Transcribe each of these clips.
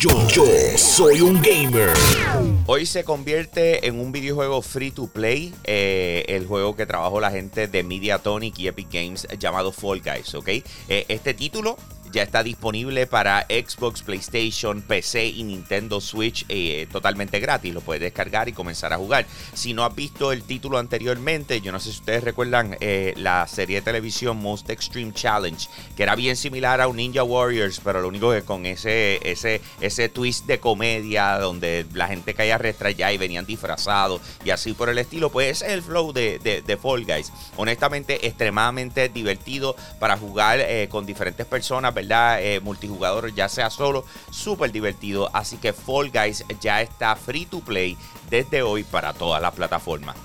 Yo, yo soy un gamer. Hoy se convierte en un videojuego free to play, eh, el juego que trabajó la gente de Mediatonic y Epic Games llamado Fall Guys, ¿ok? Eh, este título ya está disponible para Xbox, PlayStation, PC y Nintendo Switch eh, totalmente gratis. Lo puedes descargar y comenzar a jugar. Si no has visto el título anteriormente, yo no sé si ustedes recuerdan eh, la serie de televisión Most Extreme Challenge, que era bien similar a un Ninja Warriors, pero lo único que con ese, ese, ese twist de comedia donde la gente caía restrayada y venían disfrazados y así por el estilo, pues ese es el flow de, de, Fall Guys. Honestamente, extremadamente divertido para jugar eh, con diferentes personas ¿verdad? Eh, multijugador, ya sea solo, súper divertido. Así que Fall Guys ya está free to play desde hoy para todas las plataformas.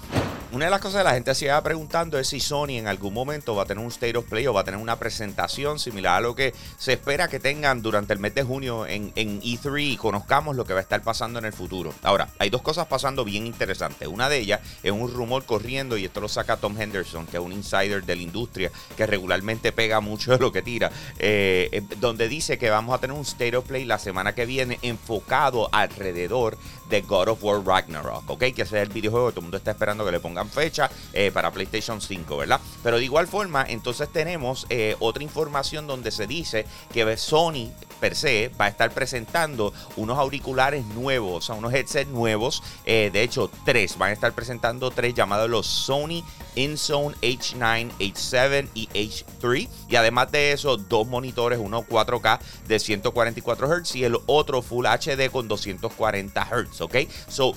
Una de las cosas que la gente se iba preguntando es si Sony en algún momento va a tener un State of Play o va a tener una presentación similar a lo que se espera que tengan durante el mes de junio en, E3 y conozcamos lo que va a estar pasando en el futuro. Ahora, hay dos cosas pasando bien interesantes. Una de ellas es un rumor corriendo y esto lo saca Tom Henderson, que es un insider de la industria que regularmente pega mucho de lo que tira, eh, donde dice que vamos a tener un State of Play la semana que viene enfocado alrededor de God of War Ragnarok, ¿ok? Que ese es el videojuego que todo el mundo está esperando que le fecha eh, para PlayStation 5, ¿verdad? Pero de igual forma, entonces tenemos eh, otra información donde se dice que Sony per se va a estar presentando unos auriculares nuevos, o sea, unos headsets nuevos. Eh, de hecho, tres. Van a estar presentando tres llamados los Sony InZone H9, H7 y H3. Y además de eso, dos monitores, uno 4K de 144 Hz y el otro Full HD con 240 Hz, ¿ok? So,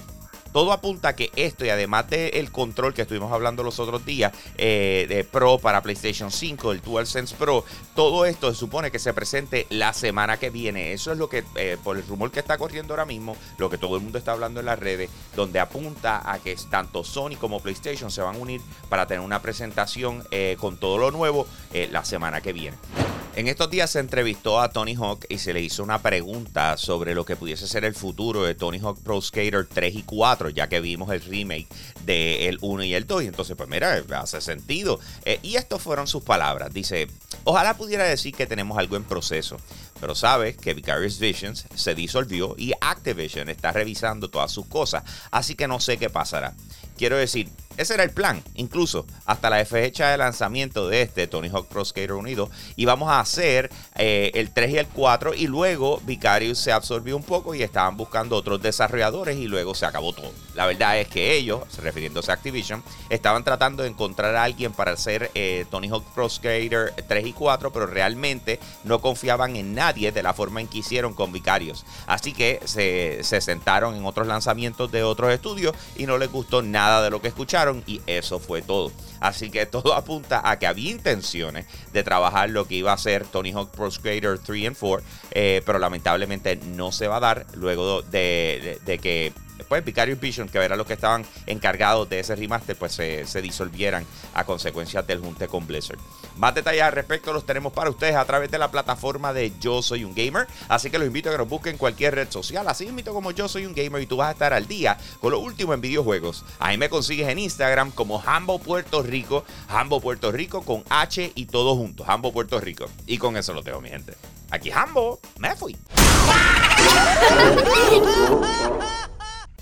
todo apunta a que esto y además del control que estuvimos hablando los otros días eh, de Pro para PlayStation 5, el DualSense Pro, todo esto se supone que se presente la semana que viene. Eso es lo que, eh, por el rumor que está corriendo ahora mismo, lo que todo el mundo está hablando en las redes, donde apunta a que tanto Sony como PlayStation se van a unir para tener una presentación eh, con todo lo nuevo la semana que viene. En estos días se entrevistó a Tony Hawk y se le hizo una pregunta sobre lo que pudiese ser el futuro de Tony Hawk Pro Skater 3 y 4, ya que vimos el remake del 1 y el 2. Y entonces, pues mira, hace sentido. Eh, y estas fueron sus palabras. Dice, ojalá pudiera decir que tenemos algo en proceso, pero sabes que Vicarious Visions se disolvió y Activision está revisando todas sus cosas, así que no sé qué pasará. Quiero decir, ese era el plan, incluso hasta la fecha de lanzamiento de este Tony Hawk Pro Skater Unido. Y vamos a hacer eh, el 3 y el 4. Y luego Vicarious se absorbió un poco y estaban buscando otros desarrolladores. Y luego se acabó todo. La verdad es que ellos, refiriéndose a Activision, estaban tratando de encontrar a alguien para hacer eh, Tony Hawk Pro Skater 3 y 4. Pero realmente no confiaban en nadie de la forma en que hicieron con Vicarious. Así que se, se sentaron en otros lanzamientos de otros estudios y no les gustó nada de lo que escucharon y eso fue todo. Así que todo apunta a que había intenciones de trabajar lo que iba a ser Tony Hawk Pro Skater 3 y 4, eh, pero lamentablemente no se va a dar luego de, que pues Vicarious Vision, que era los que estaban encargados de ese remaster, pues se, se disolvieran a consecuencia del junte con Blizzard. Más detalles al respecto los tenemos para ustedes a través de la plataforma de Yo Soy un Gamer. Así que los invito a que nos busquen en cualquier red social. Así invito como Yo Soy un Gamer y tú vas a estar al día con lo último en videojuegos. Ahí me consigues en Instagram como Hambo Puerto Rico. Hambo Puerto Rico con H y todo junto. Hambo Puerto Rico. Y con eso lo tengo, mi gente. Aquí Hambo, me fui.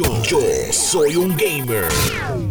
Yo, soy un gamer.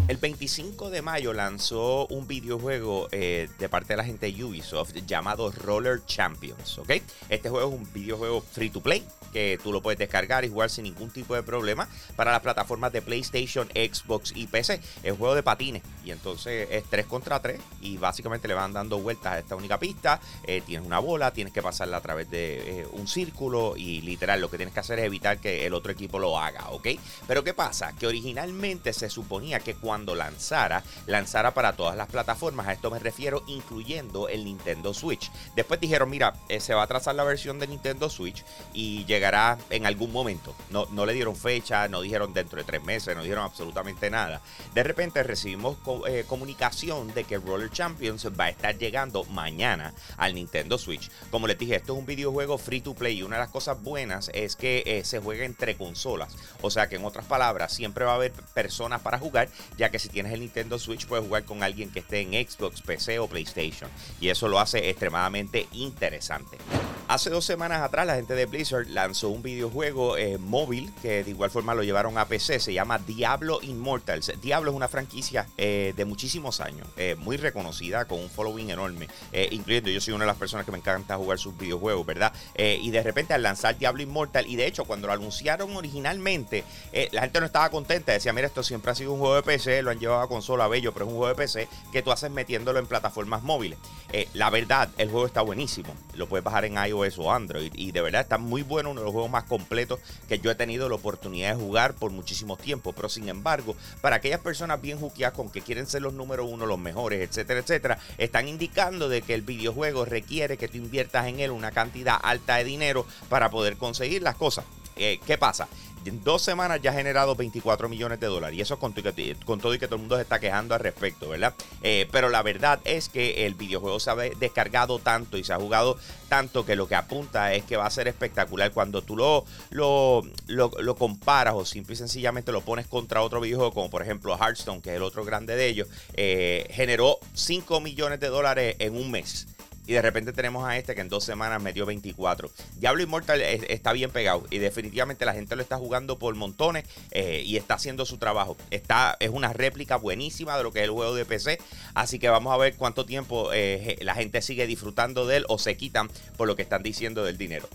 El 25 de mayo lanzó un videojuego eh, de parte de la gente de Ubisoft llamado Roller Champions. ¿ok? Este juego es un videojuego free to play que tú lo puedes descargar y jugar sin ningún tipo de problema para las plataformas de PlayStation, Xbox y PC. Es juego de patines y entonces es 3 contra 3 y básicamente le van dando vueltas a esta única pista. Eh, tienes una bola, tienes que pasarla a través de eh, un círculo y literal lo que tienes que hacer es evitar que el otro equipo lo haga, ¿ok? Pero Pero ¿qué pasa? Que originalmente se suponía que cuando lanzara, lanzara para todas las plataformas. A esto me refiero incluyendo el Nintendo Switch. Después dijeron, mira, eh, se va a trazar la versión de Nintendo Switch y llegará en algún momento. No, no le dieron fecha, no dijeron dentro de tres meses, no dijeron absolutamente nada. De repente recibimos eh, comunicación de que Roller Champions va a estar llegando mañana al Nintendo Switch. Como les dije, esto es un videojuego free to play y una de las cosas buenas es que eh, se juega entre consolas. O sea que en otras palabras, siempre va a haber personas para jugar, ya que si tienes el Nintendo Switch puedes jugar con alguien que esté en Xbox, PC o PlayStation. Y eso lo hace extremadamente interesante. Hace dos semanas atrás la gente de Blizzard lanzó un videojuego eh, móvil que de igual forma lo llevaron a PC, se llama Diablo Immortals. Diablo es una franquicia eh, de muchísimos años, eh, muy reconocida, con un following enorme, incluyendo yo soy una de las personas que me encanta jugar sus videojuegos, ¿verdad? y de repente al lanzar Diablo Immortal, y de hecho cuando lo anunciaron originalmente, la gente no estaba contenta, decía, mira, esto siempre ha sido un juego de PC, lo han llevado a consola, bello, pero es un juego de PC que tú haces metiéndolo en plataformas móviles. la verdad, el juego está buenísimo, lo puedes bajar en iOS o Android. Y de verdad está muy bueno, uno de los juegos más completos que yo he tenido la oportunidad de jugar por muchísimo tiempo. Pero sin embargo, para aquellas personas bien juqueadas con que quieren ser los número uno, los mejores, etcétera, etcétera, están indicando de que el videojuego requiere que tú inviertas en él una cantidad alta de dinero para poder conseguir las cosas. Eh, ¿Qué pasa? En dos semanas ya ha generado 24 millones de dólares. Y eso con, todo y que todo el mundo se está quejando al respecto, ¿verdad? Eh, pero la verdad es que el videojuego se ha descargado tanto y se ha jugado tanto que lo que apunta es que va a ser espectacular cuando tú lo, lo, lo, comparas o simple y sencillamente lo pones contra otro videojuego como por ejemplo Hearthstone, que es el otro grande de ellos, eh, generó 5 millones de dólares en un mes. Y de repente tenemos a este que en dos semanas me dio 24. Diablo Immortal está bien pegado. Y definitivamente la gente lo está jugando por montones. Eh, y está haciendo su trabajo. Está, es una réplica buenísima de lo que es el juego de PC. Así que vamos a ver cuánto tiempo eh, la gente sigue disfrutando de él o se quitan por lo que están diciendo del dinero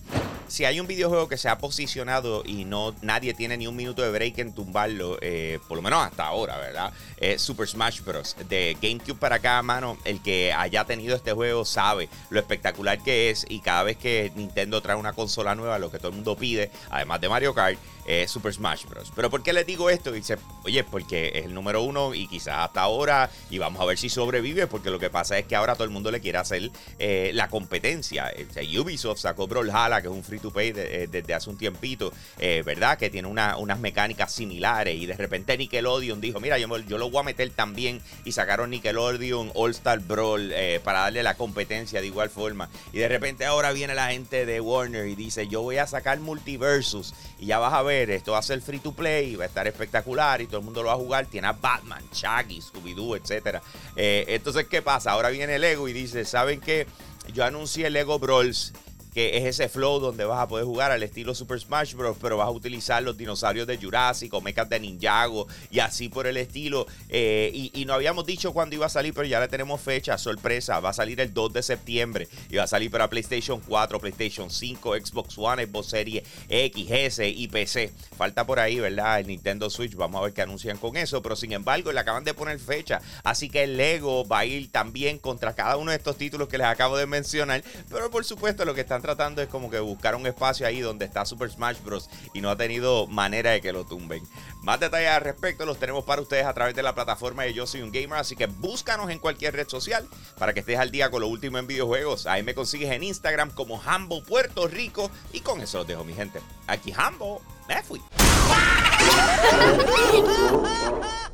si hay un videojuego que se ha posicionado y no nadie tiene ni un minuto de break en tumbarlo, eh, por lo menos hasta ahora, ¿verdad? Es Super Smash Bros. De GameCube para acá, mano, el que haya tenido este juego sabe lo espectacular que es y cada vez que Nintendo trae una consola nueva, lo que todo el mundo pide, además de Mario Kart, es Super Smash Bros. Pero ¿por qué les digo esto? Dice, oye, porque es el número uno y quizás hasta ahora, y vamos a ver si sobrevive, porque lo que pasa es que ahora todo el mundo le quiere hacer eh, la competencia. Ubisoft sacó Brawlhalla, que es un free to pay eh, desde hace un tiempito, eh, ¿verdad? Que tiene unas mecánicas similares y de repente Nickelodeon dijo, mira, yo, lo voy a meter también y sacaron Nickelodeon All Star Brawl para darle la competencia de igual forma. Y de repente ahora viene la gente de Warner y dice, yo voy a sacar Multiversus y ya vas a ver esto va a ser free to play, va a estar espectacular y todo el mundo lo va a jugar. Tiene a Batman, Chucky, Scooby-Doo, etc. Eh, entonces, ¿qué pasa? Ahora viene Lego y dice, ¿saben qué? Yo anuncié Lego Brawls que es ese flow donde vas a poder jugar al estilo Super Smash Bros. Pero vas a utilizar los dinosaurios de Jurassic o mechas de Ninjago y así por el estilo. Eh, y, no habíamos dicho cuándo iba a salir, pero ya le tenemos fecha, sorpresa. Va a salir el 2 de septiembre y va a salir para PlayStation 4, PlayStation 5, Xbox One, Xbox Series X, S y PC. Falta por ahí, ¿verdad? El Nintendo Switch. Vamos a ver qué anuncian con eso. Pero sin embargo, le acaban de poner fecha. Así que el Lego va a ir también contra cada uno de estos títulos que les acabo de mencionar. Pero por supuesto, lo que están tratando es como que buscar un espacio ahí donde está Super Smash Bros. y no ha tenido manera de que lo tumben. Más detalles al respecto los tenemos para ustedes a través de la plataforma de Yo Soy un Gamer, así que búscanos en cualquier red social para que estés al día con lo último en videojuegos. Ahí me consigues en Instagram como Hambo Puerto Rico y con eso los dejo mi gente. Aquí Hambo, me fui.